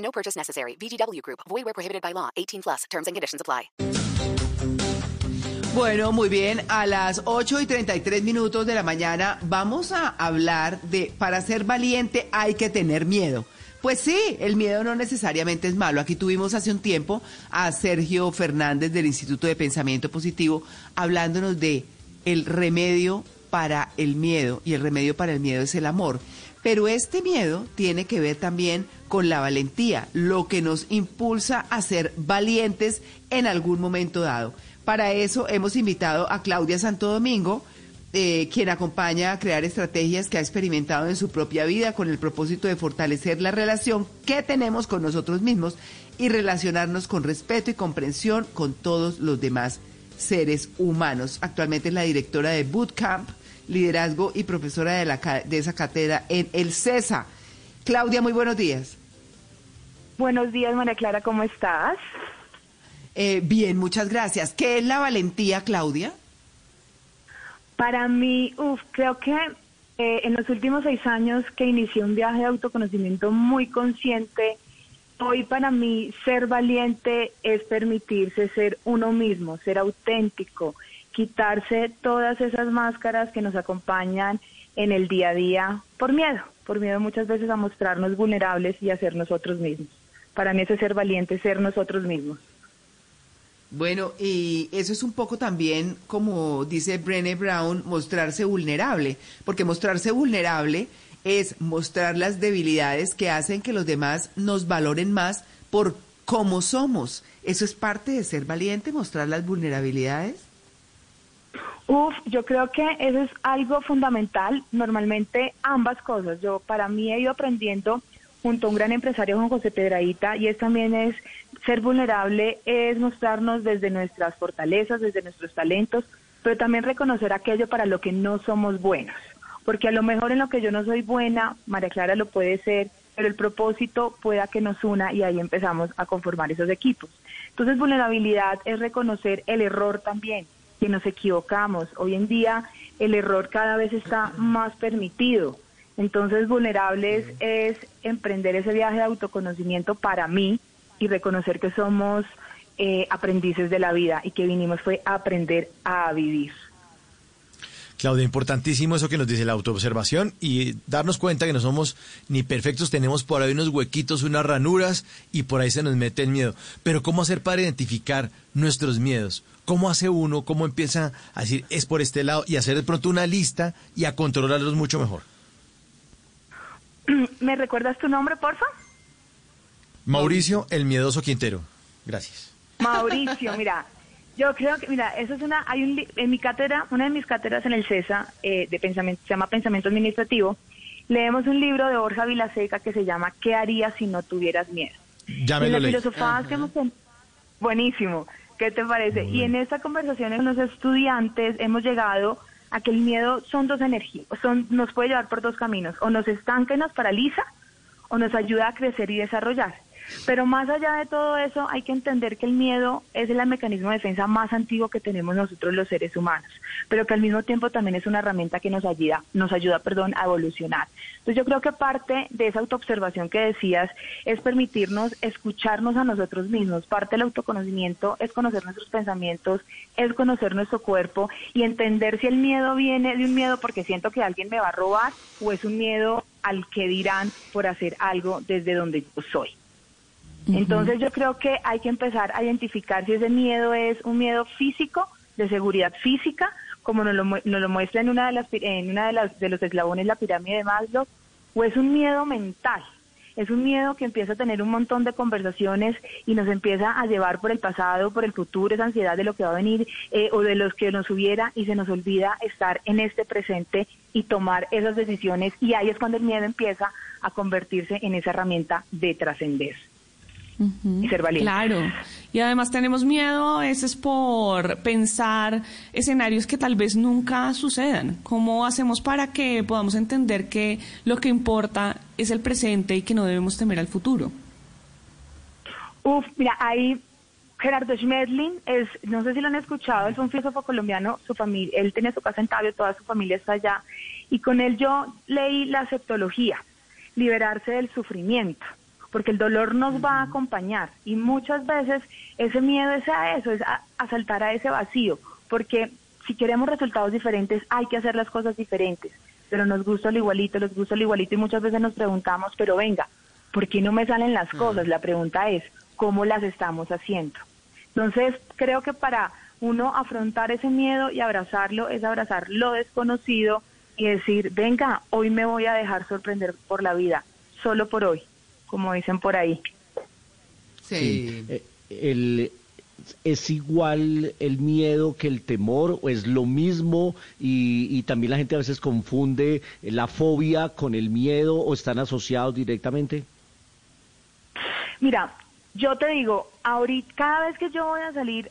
No purchase necessary. VGW Group. Void where prohibited by law. 18 plus. Terms and conditions apply. Bueno, muy bien. A las 8 y 33 minutos de la mañana vamos a hablar de para ser valiente hay que tener miedo. Pues sí, el miedo no necesariamente es malo. Aquí tuvimos hace un tiempo a Sergio Fernández del Instituto de Pensamiento Positivo hablándonos de el remedio para el miedo y el remedio para el miedo es el amor. Pero este miedo tiene que ver también con la valentía, lo que nos impulsa a ser valientes en algún momento dado. Para eso hemos invitado a Claudia Santo Domingo, eh, quien acompaña a crear estrategias que ha experimentado en su propia vida con el propósito de fortalecer la relación que tenemos con nosotros mismos y relacionarnos con respeto y comprensión con todos los demás seres humanos. Actualmente es la directora de Bootcamp, liderazgo y profesora de, la, de esa cátedra en el CESA. Claudia, muy buenos días. Buenos días, María Clara, ¿cómo estás? Eh, bien, muchas gracias. ¿Qué es la valentía, Claudia? Para mí, uf, creo que eh, en los últimos seis años que inicié un viaje de autoconocimiento muy consciente, hoy para mí ser valiente es permitirse ser uno mismo, ser auténtico, quitarse todas esas máscaras que nos acompañan en el día a día por miedo, por miedo muchas veces a mostrarnos vulnerables y a ser nosotros mismos. Para mí eso es ser valiente, ser nosotros mismos. Bueno, y eso es un poco también, como dice Brené Brown, mostrarse vulnerable, porque mostrarse vulnerable es mostrar las debilidades que hacen que los demás nos valoren más por cómo somos. ¿Eso es parte de ser valiente, mostrar las vulnerabilidades? Uf, yo creo que eso es algo fundamental. Normalmente ambas cosas. Yo para mí he ido aprendiendo junto a un gran empresario, Juan José Pedraíta, y es también es ser vulnerable, es mostrarnos desde nuestras fortalezas, desde nuestros talentos, pero también reconocer aquello para lo que no somos buenos. Porque a lo mejor en lo que yo no soy buena, María Clara lo puede ser, pero el propósito pueda que nos una y ahí empezamos a conformar esos equipos. Entonces, vulnerabilidad es reconocer el error también, que nos equivocamos. Hoy en día el error cada vez está más permitido. Entonces, vulnerables es emprender ese viaje de autoconocimiento para mí y reconocer que somos eh, aprendices de la vida y que vinimos fue a aprender a vivir. Claudia, importantísimo eso que nos dice la autoobservación y darnos cuenta que no somos ni perfectos, tenemos por ahí unos huequitos, unas ranuras y por ahí se nos mete el miedo. Pero ¿cómo hacer para identificar nuestros miedos? ¿Cómo hace uno? ¿Cómo empieza a decir es por este lado y hacer de pronto una lista y a controlarlos mucho mejor? ¿Me recuerdas tu nombre, porfa? Mauricio el Miedoso Quintero. Gracias. Mauricio, mira, yo creo que, mira, eso es una, hay un, en mi cátedra, una de mis cátedras en el CESA, eh, de pensamiento, se llama Pensamiento Administrativo, leemos un libro de Borja Vilaseca que se llama ¿Qué harías si no tuvieras miedo? Ya me y lo leí. filosofadas que hemos... Buenísimo, ¿qué te parece? Y en esta conversación con los estudiantes hemos llegado a que el miedo son dos energías, son, nos puede llevar por dos caminos, o nos estanca y nos paraliza, o nos ayuda a crecer y desarrollar. Pero más allá de todo eso, hay que entender que el miedo es el mecanismo de defensa más antiguo que tenemos nosotros los seres humanos, pero que al mismo tiempo también es una herramienta que nos ayuda, nos ayuda, perdón, a evolucionar. Entonces yo creo que parte de esa autoobservación que decías es permitirnos escucharnos a nosotros mismos. Parte del autoconocimiento es conocer nuestros pensamientos, es conocer nuestro cuerpo y entender si el miedo viene de un miedo porque siento que alguien me va a robar o es un miedo al que dirán por hacer algo desde donde yo soy. Entonces yo creo que hay que empezar a identificar si ese miedo es un miedo físico, de seguridad física, como nos lo, nos lo muestra en una de las en una de las de los eslabones la pirámide de Maslow, o es un miedo mental. Es un miedo que empieza a tener un montón de conversaciones y nos empieza a llevar por el pasado, por el futuro, esa ansiedad de lo que va a venir eh, o de los que nos hubiera y se nos olvida estar en este presente y tomar esas decisiones y ahí es cuando el miedo empieza a convertirse en esa herramienta de trascender. Y ser valiente. Claro. Y además tenemos miedo a veces por pensar escenarios que tal vez nunca sucedan. ¿Cómo hacemos para que podamos entender que lo que importa es el presente y que no debemos temer al futuro? Uf, mira, ahí Gerardo Schmedlin es, no sé si lo han escuchado, es un filósofo colombiano, su familia, él tenía su casa en Tabio, toda su familia está allá, y con él yo leí la aceptología, liberarse del sufrimiento, porque el dolor nos va a acompañar. Y muchas veces ese miedo es a eso, es a, a saltar a ese vacío, porque si queremos resultados diferentes hay que hacer las cosas diferentes, pero nos gusta lo igualito, nos gusta lo igualito y muchas veces nos preguntamos, pero venga, ¿por qué no me salen las cosas? La pregunta es, ¿cómo las estamos haciendo? Entonces, creo que para uno afrontar ese miedo y abrazarlo es abrazar lo desconocido y decir, venga, hoy me voy a dejar sorprender por la vida, solo por hoy, como dicen por ahí. Sí. Eh, el, ¿Es igual el miedo que el temor o es lo mismo? Y, y también la gente a veces confunde la fobia con el miedo o están asociados directamente. Mira, yo te digo, ahorita, cada vez que yo voy a salir,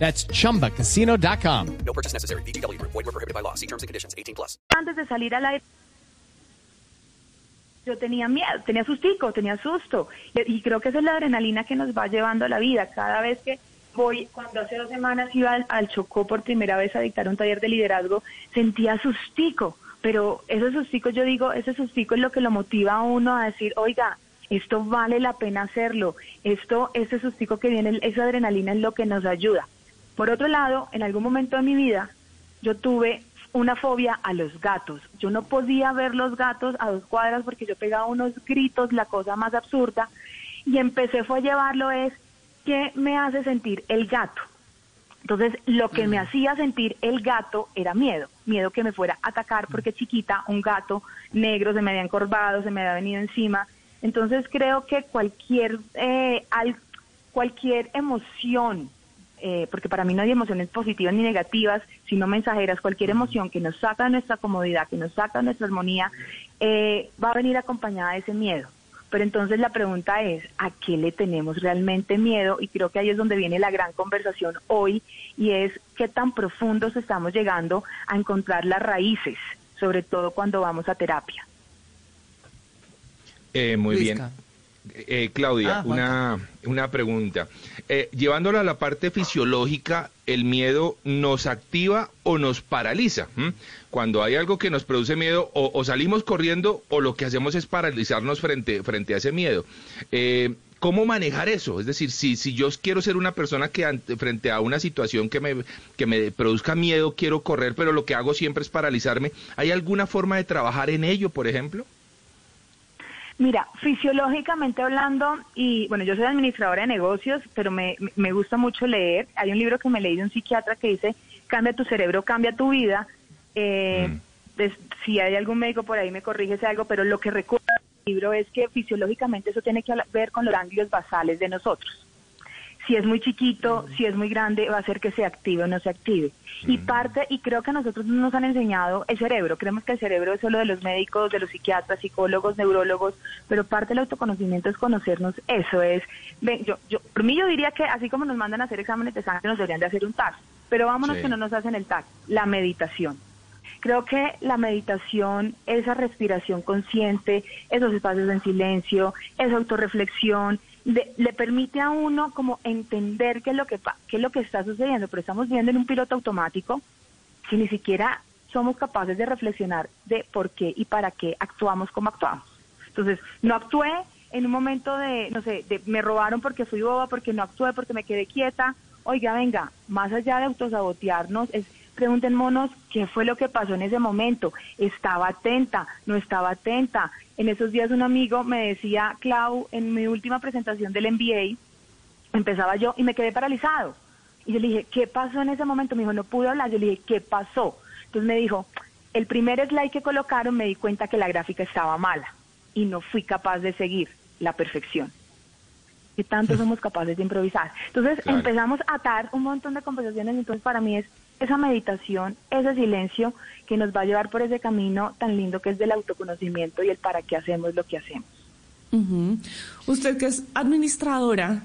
That's chumbacasino.com. No purchase necessary. VGW Group. Void were prohibited by law. See terms and conditions. 18 plus. antes de salir al aire, yo tenía miedo, tenía sustico, tenía susto. Y, y creo que esa es la adrenalina que nos va llevando a la vida. Cada vez que voy, cuando hace dos semanas iba al, al Chocó por primera vez a dictar un taller de liderazgo, sentía sustico. Pero ese sustico, yo digo, ese sustico es lo que lo motiva a uno a decir, oiga, esto vale la pena hacerlo. Esto, ese sustico que viene, esa adrenalina es lo que nos ayuda. Por otro lado, en algún momento de mi vida, yo tuve una fobia a los gatos. Yo no podía ver los gatos a dos cuadras porque yo pegaba unos gritos, la cosa más absurda, y empecé fue a llevarlo es, ¿qué me hace sentir el gato? Entonces, lo que me hacía sentir el gato era miedo, miedo que me fuera a atacar porque chiquita, un gato negro se me había encorvado, se me había venido encima. Entonces, creo que cualquier, eh, al- cualquier emoción eh, porque para mí no hay emociones positivas ni negativas, sino mensajeras, cualquier emoción que nos saca de nuestra comodidad, que nos saca de nuestra armonía, eh, va a venir acompañada de ese miedo. Pero entonces la pregunta es, ¿a qué le tenemos realmente miedo? Y creo que ahí es donde viene la gran conversación hoy, y es qué tan profundos estamos llegando a encontrar las raíces, sobre todo cuando vamos a terapia. Eh, muy Luisca. bien. Eh, Claudia, Ah, una, una pregunta. Eh, llevándolo a la parte fisiológica, ¿el miedo nos activa o nos paraliza? ¿m? Cuando hay algo que nos produce miedo, o, o salimos corriendo o lo que hacemos es paralizarnos frente, frente a ese miedo. Eh, ¿Cómo manejar eso? Es decir, si, si yo quiero ser una persona que ante- frente a una situación que me, que me produzca miedo, quiero correr, pero lo que hago siempre es paralizarme, ¿hay alguna forma de trabajar en ello, por ejemplo? Mira, fisiológicamente hablando, y bueno, yo soy administradora de negocios, pero me, me gusta mucho leer. Hay un libro que me leí de un psiquiatra que dice, cambia tu cerebro, cambia tu vida. Eh, Mm. des- si hay algún médico por ahí me corrige si algo, pero lo que recuerdo del libro es que fisiológicamente eso tiene que ver con los ganglios basales de nosotros. Si es muy chiquito, si es muy grande, va a hacer que se active o no se active. Y parte, y creo que a nosotros no nos han enseñado el cerebro. Creemos que el cerebro es solo de los médicos, de los psiquiatras, psicólogos, neurólogos, pero parte del autoconocimiento es conocernos. Eso es, ven, yo, yo, por mí yo diría que así como nos mandan a hacer exámenes de sangre, nos deberían de hacer un TAC. Pero vámonos Sí. que no nos hacen el TAC, la meditación. Creo que la meditación, esa respiración consciente, esos espacios en silencio, esa autorreflexión, le, le permite a uno como entender qué es lo que qué es lo que está sucediendo, pero estamos viendo en un piloto automático que ni siquiera somos capaces de reflexionar de por qué y para qué actuamos como actuamos. Entonces, no actué en un momento de, no sé, de me robaron porque fui boba, porque no actué, porque me quedé quieta. Oiga, venga, más allá de autosabotearnos, es preguntémonos qué fue lo que pasó en ese momento. Estaba atenta, no estaba atenta. En esos días un amigo me decía, Clau, en mi última presentación del MBA, empezaba yo y me quedé paralizado. Y yo le dije, ¿qué pasó en ese momento? Me dijo, no pude hablar. Yo le dije, ¿qué pasó? Entonces me dijo, el primer slide que colocaron me di cuenta que la gráfica estaba mala y no fui capaz de seguir la perfección. ¿Qué tanto somos capaces de improvisar? Entonces Claro. empezamos a atar un montón de conversaciones. Entonces para mí es esa meditación, ese silencio que nos va a llevar por ese camino tan lindo que es del autoconocimiento y el para qué hacemos lo que hacemos. Usted que es administradora,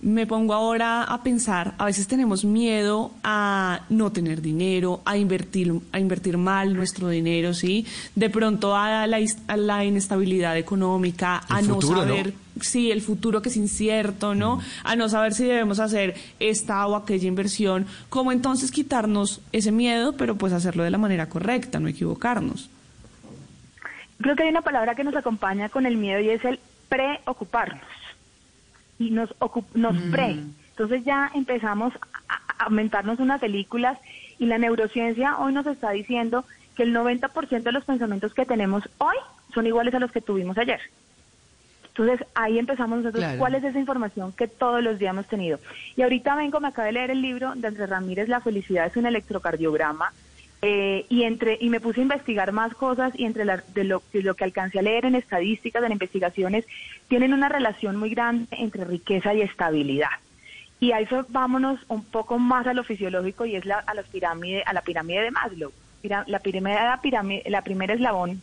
me pongo ahora a pensar, a veces tenemos miedo a no tener dinero, a invertir, a invertir mal nuestro dinero, ¿sí? De pronto a la, a la inestabilidad económica, a El no futuro, ¿no? saber, sí, el futuro que es incierto, ¿no? A no saber si debemos hacer esta o aquella inversión. ¿Cómo entonces quitarnos ese miedo, pero pues hacerlo de la manera correcta, no equivocarnos? Creo que hay una palabra que nos acompaña con el miedo y es el preocuparnos. Y nos, nos pre. Entonces ya empezamos a, aumentarnos unas películas y la neurociencia hoy nos está diciendo que el 90% de los pensamientos que tenemos hoy son iguales a los que tuvimos ayer. Entonces ahí empezamos nosotros, Claro. ¿cuál es esa información que todos los días hemos tenido? Y ahorita vengo, me acabé de leer el libro de Andrés Ramírez, La felicidad es un electrocardiograma, eh, y entre y me puse a investigar más cosas y entre la- de, lo, de lo que alcancé a leer en estadísticas, en investigaciones, tienen una relación muy grande entre riqueza y estabilidad. Y a eso vámonos un poco más a lo fisiológico y es la, a, las pirámide, a la pirámide de Maslow. La, pirámide, la, pirámide, la primera eslabón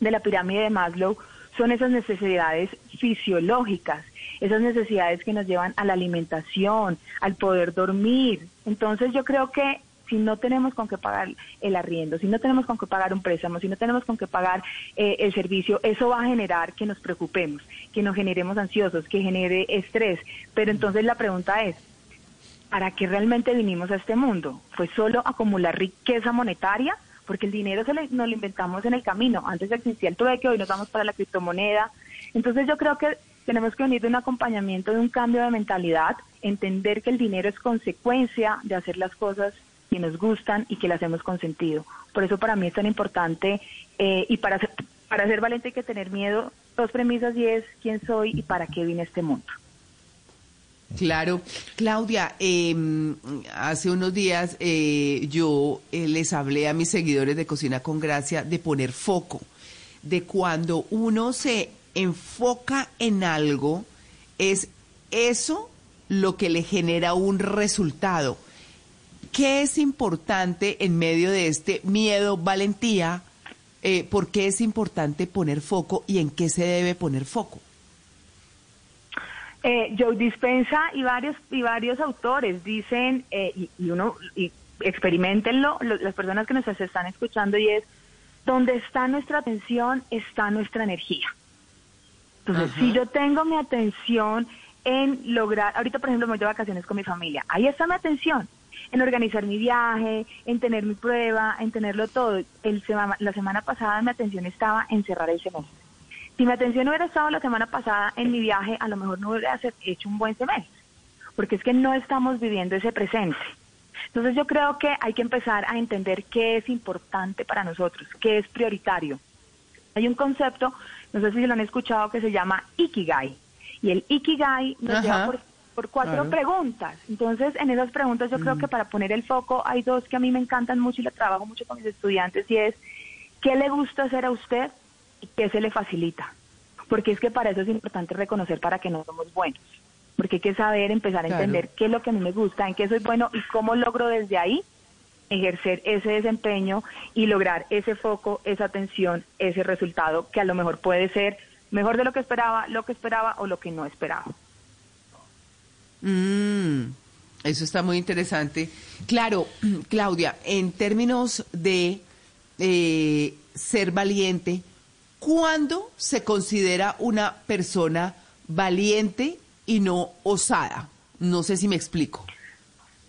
de la pirámide de Maslow son esas necesidades fisiológicas, esas necesidades que nos llevan a la alimentación, al poder dormir. Entonces yo creo que si no tenemos con qué pagar el arriendo, si no tenemos con qué pagar un préstamo, si no tenemos con qué pagar eh, el servicio, eso va a generar que nos preocupemos, que nos generemos ansiosos, que genere estrés. Pero entonces la pregunta es, ¿para qué realmente vinimos a este mundo? ¿Fue solo acumular riqueza monetaria? Porque el dinero se le- nos lo inventamos en el camino. Antes existía el trueque, hoy nos vamos para la criptomoneda. Entonces yo creo que tenemos que venir de un acompañamiento, de un cambio de mentalidad, entender que el dinero es consecuencia de hacer las cosas que nos gustan y que las hacemos con sentido. Por eso para mí es tan importante eh, y para ser, para ser valiente hay que tener miedo. Dos premisas y es quién soy y para qué vine este mundo. Claro. Claudia, eh, hace unos días eh, yo eh, les hablé a mis seguidores de Cocina con Gracia de poner foco, de cuando uno se enfoca en algo, es eso lo que le genera un resultado. ¿Qué es importante en medio de este miedo, valentía? Eh, ¿Por qué es importante poner foco y en qué se debe poner foco? Eh, Joe Dispensa y varios y varios autores dicen eh, y, y uno y experimentenlo lo- las personas que nos están escuchando y es donde está nuestra atención está nuestra energía. Entonces, Ajá. si yo tengo mi atención en lograr, ahorita por ejemplo me voy de vacaciones con mi familia, ahí está mi atención, en organizar mi viaje, en tener mi prueba, en tenerlo todo. El sema- la semana pasada mi atención estaba en cerrar el semestre. Si mi atención hubiera estado la semana pasada en mi viaje, a lo mejor no hubiera hecho un buen semestre, porque es que no estamos viviendo ese presente. Entonces yo creo que hay que empezar a entender qué es importante para nosotros, qué es prioritario. Hay un concepto, no sé si lo han escuchado, que se llama Ikigai. Y el Ikigai nos Ajá. lleva por, por cuatro Claro. preguntas. Entonces, en esas preguntas yo creo que para poner el foco hay dos que a mí me encantan mucho y la trabajo mucho con mis estudiantes y es, ¿qué le gusta hacer a usted y qué se le facilita? Porque es que para eso es importante reconocer para que no somos buenos. Porque hay que saber empezar a Claro. entender qué es lo que a mí me gusta, en qué soy bueno y cómo logro desde ahí ejercer ese desempeño y lograr ese foco, esa atención, ese resultado que a lo mejor puede ser mejor de lo que esperaba, lo que esperaba o lo que no esperaba. Mm, eso está muy interesante. Claro, Claudia, en términos de eh, ser valiente, ¿cuándo se considera una persona valiente y no osada? No sé si me explico.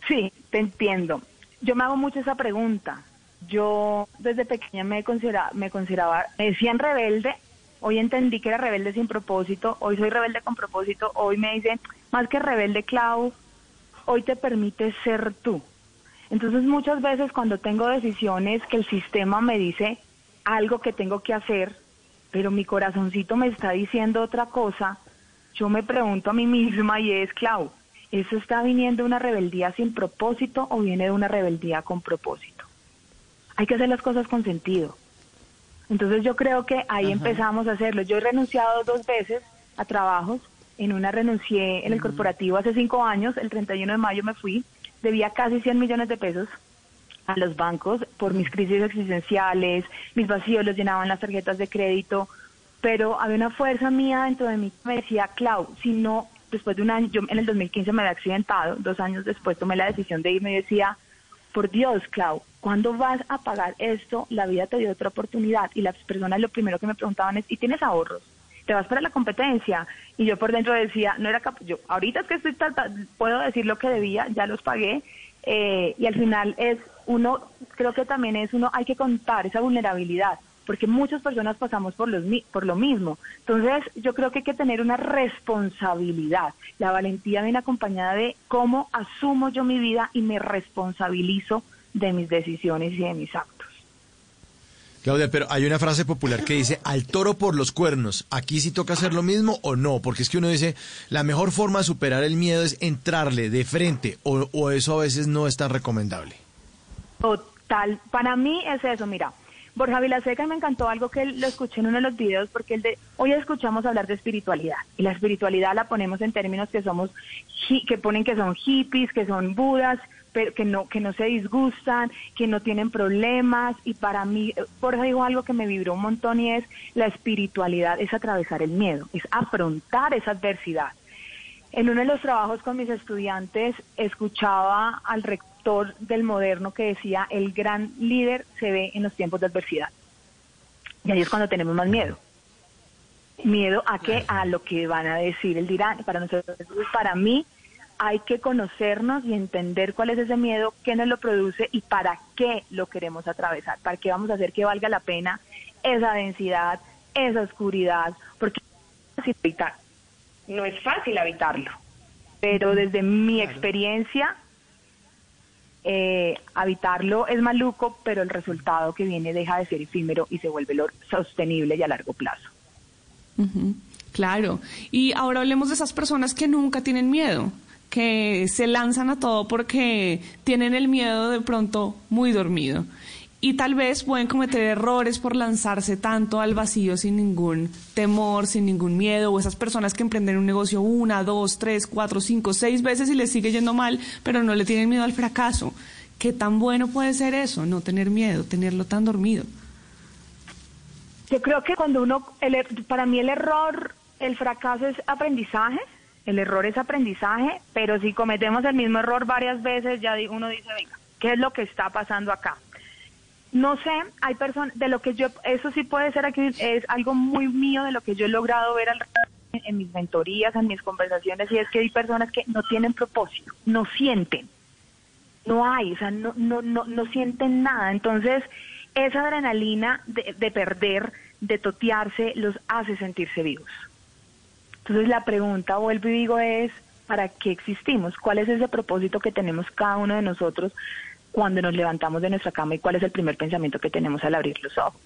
Sí, te entiendo. Yo me hago mucho esa pregunta. Yo desde pequeña me consideraba, me consideraba, me decían rebelde. Hoy entendí que era rebelde sin propósito. Hoy soy rebelde con propósito. Hoy me dicen, más que rebelde, Clau, hoy te permite ser tú. Entonces muchas veces cuando tengo decisiones que el sistema me dice algo que tengo que hacer, pero mi corazoncito me está diciendo otra cosa, yo me pregunto a mí misma y es, Clau, ¿Eso está viniendo de una rebeldía sin propósito o viene de una rebeldía con propósito? Hay que hacer las cosas con sentido. Entonces yo creo que ahí empezamos a hacerlo. Yo he renunciado dos veces a trabajos. En una renuncié en el corporativo hace cinco años, el 31 de mayo me fui, debía casi 100 millones de pesos a los bancos por mis crisis existenciales, mis vacíos los llenaban las tarjetas de crédito, pero había una fuerza mía dentro de mí que me decía, Clau, si no, después de un año, yo en el 2015 me había accidentado, dos años después tomé la decisión de irme y decía, por Dios, Clau, ¿cuándo vas a pagar esto? La vida te dio otra oportunidad. Y las personas lo primero que me preguntaban es, ¿y tienes ahorros? ¿Te vas para la competencia? Y yo por dentro decía, no era capaz, yo ahorita es que estoy, puedo decir lo que debía, ya los pagué. Eh, y al final es uno, creo que también es uno, hay que contar esa vulnerabilidad porque muchas personas pasamos por, los, por lo mismo. Entonces, yo creo que hay que tener una responsabilidad. La valentía viene acompañada de cómo asumo yo mi vida y me responsabilizo de mis decisiones y de mis actos. Claudia, pero hay una frase popular que dice, al toro por los cuernos, ¿aquí sí toca hacer lo mismo o no? Porque es que uno dice, la mejor forma de superar el miedo es entrarle de frente, o, o eso a veces no es tan recomendable. Total, para mí es eso, mira, Borja Vilaseca me encantó algo que lo escuché en uno de los videos porque el de hoy escuchamos hablar de espiritualidad y la espiritualidad la ponemos en términos que somos que ponen que son hippies, que son budas, pero que no que no se disgustan, que no tienen problemas y para mí Borja dijo algo que me vibró un montón y es la espiritualidad es atravesar el miedo, es afrontar esa adversidad. En uno de los trabajos con mis estudiantes escuchaba al rector del moderno que decía, el gran líder se ve en los tiempos de adversidad. Y ahí es cuando tenemos más miedo. Miedo a qué? A lo que van a decir el dirán. Para nosotros, para mí, hay que conocernos y entender cuál es ese miedo, qué nos lo produce y para qué lo queremos atravesar, para qué vamos a hacer que valga la pena esa densidad, esa oscuridad, porque no es fácil habitarlo, pero desde mi experiencia eh, habitarlo es maluco, pero el resultado que viene deja de ser efímero y se vuelve sostenible y a largo plazo. Claro. Y ahora hablemos de esas personas que nunca tienen miedo, que se lanzan a todo porque tienen el miedo de pronto muy dormido y tal vez pueden cometer errores por lanzarse tanto al vacío sin ningún temor, sin ningún miedo, o esas personas que emprenden un negocio una, dos, tres, cuatro, cinco, seis veces y les sigue yendo mal, pero no le tienen miedo al fracaso. ¿Qué tan bueno puede ser eso? No tener miedo, tenerlo tan dormido. Yo creo que cuando uno, el, er, para mí el error, el fracaso es aprendizaje, el error es aprendizaje, pero si cometemos el mismo error varias veces, ya uno dice, venga, ¿qué es lo que está pasando acá? No sé, hay personas, de lo que yo, eso sí puede ser aquí, es algo muy mío de lo que yo he logrado ver al, en mis mentorías, en mis conversaciones, y es que hay personas que no tienen propósito, no sienten, no hay, o sea, no, no, no, no sienten nada. Entonces, esa adrenalina de, de perder, de totearse, los hace sentirse vivos. Entonces, la pregunta, vuelvo y digo, es, ¿para qué existimos? ¿Cuál es ese propósito que tenemos cada uno de nosotros cuando nos levantamos de nuestra cama y cuál es el primer pensamiento que tenemos al abrir los ojos.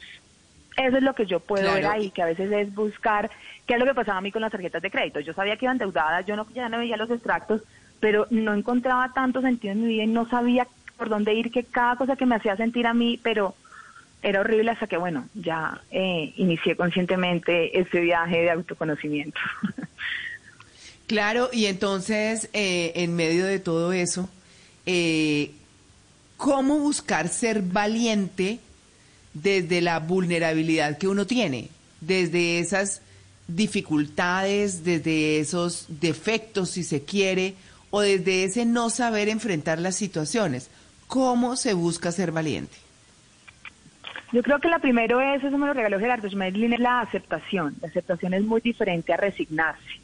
Eso es lo que yo puedo ver ahí, que a veces es buscar qué es lo que pasaba a mí con las tarjetas de crédito. Yo sabía que iban endeudadas, yo no, ya no veía los extractos, pero no encontraba tanto sentido en mi vida y no sabía por dónde ir, que cada cosa que me hacía sentir a mí, pero era horrible hasta que, bueno, ya eh, inicié conscientemente este viaje de autoconocimiento. Claro, y entonces, eh, en medio de todo eso, eh, cómo buscar ser valiente desde la vulnerabilidad que uno tiene, desde esas dificultades, desde esos defectos, si se quiere, o desde ese no saber enfrentar las situaciones. ¿Cómo se busca ser valiente? Yo creo que la primero es, eso me lo regaló Gerardo Schmedlin, es la aceptación. La aceptación es muy diferente a resignarse.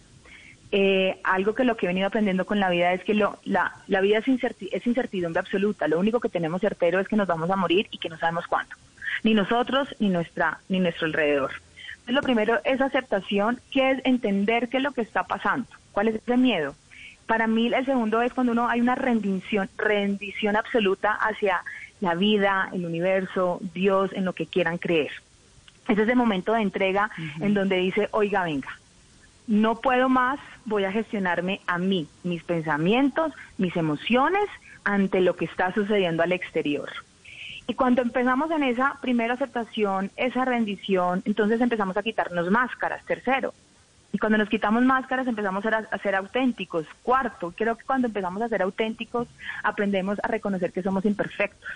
Eh, algo que lo que he venido aprendiendo con la vida es que lo, la, la vida es, incertidumbre absoluta. Lo único que tenemos certero es que nos vamos a morir y que no sabemos cuándo. Ni nosotros, ni, nuestra, ni nuestro alrededor. Entonces, lo primero es aceptación, que es entender qué es lo que está pasando. ¿Cuál es ese miedo? Para mí, el segundo es cuando uno hay una rendición, rendición absoluta hacia la vida, el universo, Dios, en lo que quieran creer. Ese es el momento de entrega en donde dice, oiga, venga, no puedo más, voy a gestionarme a mí, mis pensamientos, mis emociones ante lo que está sucediendo al exterior. Y cuando empezamos en esa primera aceptación, esa rendición, entonces empezamos a quitarnos máscaras, tercero. Y cuando nos quitamos máscaras empezamos a, a ser auténticos. Cuarto, creo que cuando empezamos a ser auténticos aprendemos a reconocer que somos imperfectos.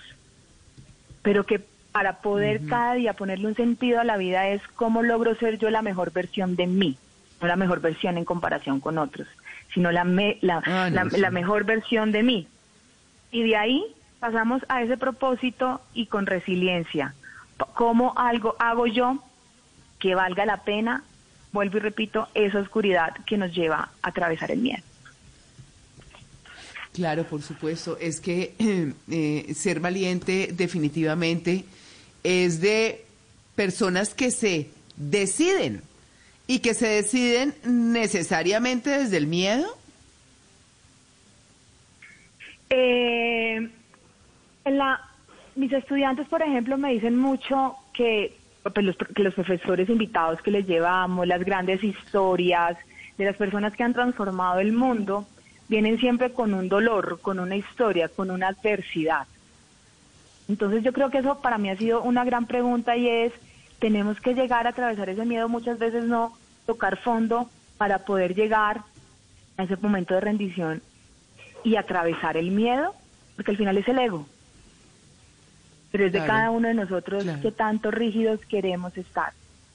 Pero que para poder cada día ponerle un sentido a la vida es cómo logro ser yo la mejor versión de mí, no la mejor versión en comparación con otros, sino la, me- la, Ah, no, la- sí. la mejor versión de mí. Y de ahí pasamos a ese propósito y con resiliencia. ¿Cómo algo hago yo que valga la pena? Vuelvo y repito, esa oscuridad que nos lleva a atravesar el miedo. Claro, por supuesto. Es que eh, ser valiente definitivamente es de personas que se deciden y que se deciden necesariamente desde el miedo. Eh, en la, mis estudiantes, por ejemplo, me dicen mucho que, pues, los, los profesores invitados que les llevamos, las grandes historias de las personas que han transformado el mundo, vienen siempre con un dolor, con una historia, con una adversidad. Entonces yo creo que eso para mí ha sido una gran pregunta y es, tenemos que llegar a atravesar ese miedo, muchas veces no tocar fondo para poder llegar a ese momento de rendición y atravesar el miedo, porque al final es el ego. Pero es de Claro. cada uno de nosotros Claro. que tanto rígidos queremos estar.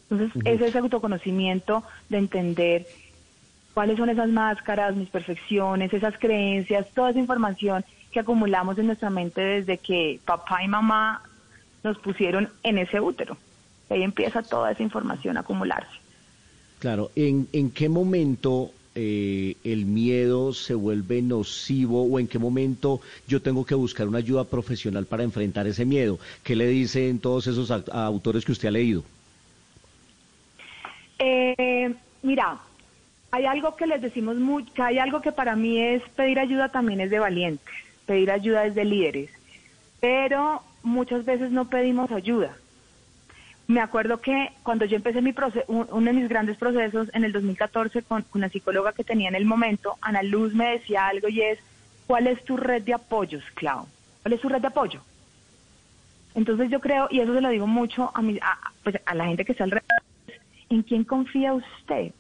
Entonces, es ese autoconocimiento de entender cuáles son esas máscaras, mis perfecciones, esas creencias, toda esa información que acumulamos en nuestra mente desde que papá y mamá nos pusieron en ese útero. Ahí empieza toda esa información a acumularse. Claro, ¿en, en qué momento eh, el miedo se vuelve nocivo o en qué momento yo tengo que buscar una ayuda profesional para enfrentar ese miedo? ¿Qué le dicen todos esos autores que usted ha leído? Eh, mira, hay algo que les decimos mucho, que hay algo que para mí es pedir ayuda también es de valientes, pedir ayuda es de líderes, pero muchas veces no pedimos ayuda. Me acuerdo que cuando yo empecé mi proceso, uno de mis grandes procesos en el 2014 con, la psicóloga que tenía en el momento, Ana Luz me decía algo y es, ¿cuál es tu red de apoyos, Clau? ¿Cuál es tu red de apoyo? Entonces yo creo, y eso se lo digo mucho a, mi, a, pues, a la gente que está alrededor, ¿en quién confía usted?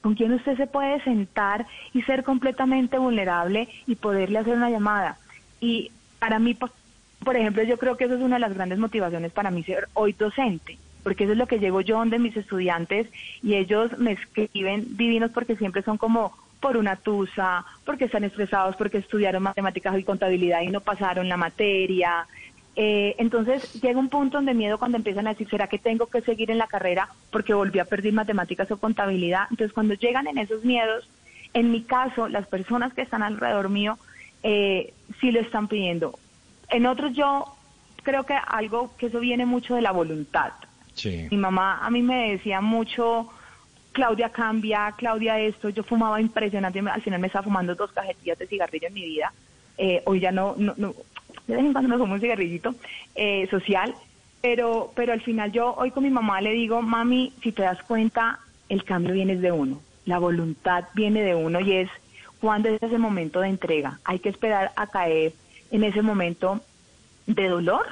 ¿Con quién usted se puede sentar y ser completamente vulnerable y poderle hacer una llamada? Y para mí, por ejemplo, yo creo que eso es una de las grandes motivaciones para mí ser hoy docente, porque eso es lo que llego yo donde mis estudiantes y ellos me escriben divinos porque siempre son como por una tusa, porque están estresados, porque estudiaron matemáticas y contabilidad y no pasaron la materia, eh, entonces llega un punto donde miedo cuando empiezan a decir, ¿será que tengo que seguir en la carrera porque volví a perder matemáticas o contabilidad? Entonces cuando llegan en esos miedos, en mi caso, las personas que están alrededor mío eh, sí lo están pidiendo. En otros yo creo que algo que eso viene mucho de la voluntad. Mi mamá a mí me decía mucho, Claudia cambia, Claudia esto, yo fumaba impresionante, al final me estaba fumando dos cajetillas de cigarrillo en mi vida, eh, hoy ya no, no, no, de vez en cuando me fumo un cigarrillito eh, social, pero, pero al final yo hoy con mi mamá le digo, mami, si te das cuenta, el cambio viene de uno, la voluntad viene de uno y es cuando es ese momento de entrega, hay que esperar a caer en ese momento de dolor,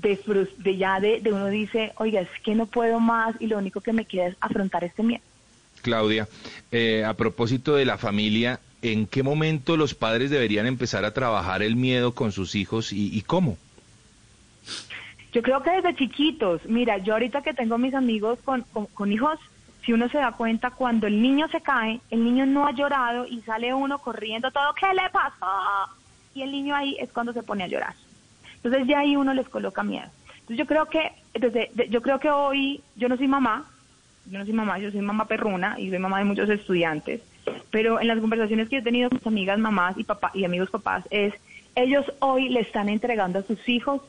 de, de ya de, de uno dice, oiga, es que no puedo más y lo único que me queda es afrontar este miedo. Claudia, eh, a propósito de la familia, ¿en qué momento los padres deberían empezar a trabajar el miedo con sus hijos y, y cómo? Yo creo que desde chiquitos, mira, yo ahorita que tengo mis amigos con, con, con hijos, si uno se da cuenta, cuando el niño se cae, el niño no ha llorado y sale uno corriendo todo, ¿qué le pasó? Y el niño ahí es cuando se pone a llorar. Entonces ya ahí uno les coloca miedo. Entonces yo creo que, desde, de- yo creo que hoy, yo no soy mamá, yo no soy mamá, yo soy mamá perruna y soy mamá de muchos estudiantes, pero en las conversaciones que he tenido con mis amigas mamás y papá y amigos papás es, ellos hoy le están entregando a sus hijos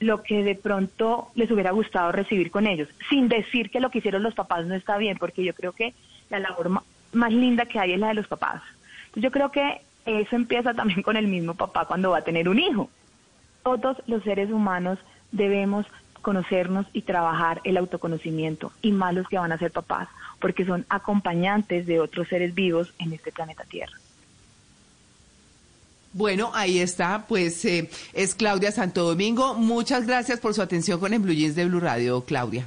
lo que de pronto les hubiera gustado recibir con ellos, sin decir que lo que hicieron los papás no está bien, porque yo creo que la labor más linda que hay es la de los papás. Entonces yo creo que eso empieza también con el mismo papá cuando va a tener un hijo. Todos los seres humanos debemos conocernos y trabajar el autoconocimiento y más los que van a ser papás, porque son acompañantes de otros seres vivos en este planeta Tierra. Bueno, ahí está, pues eh, es Claudia Santo Domingo. Muchas gracias por su atención con el Blue Jeans de Blue Radio, Claudia.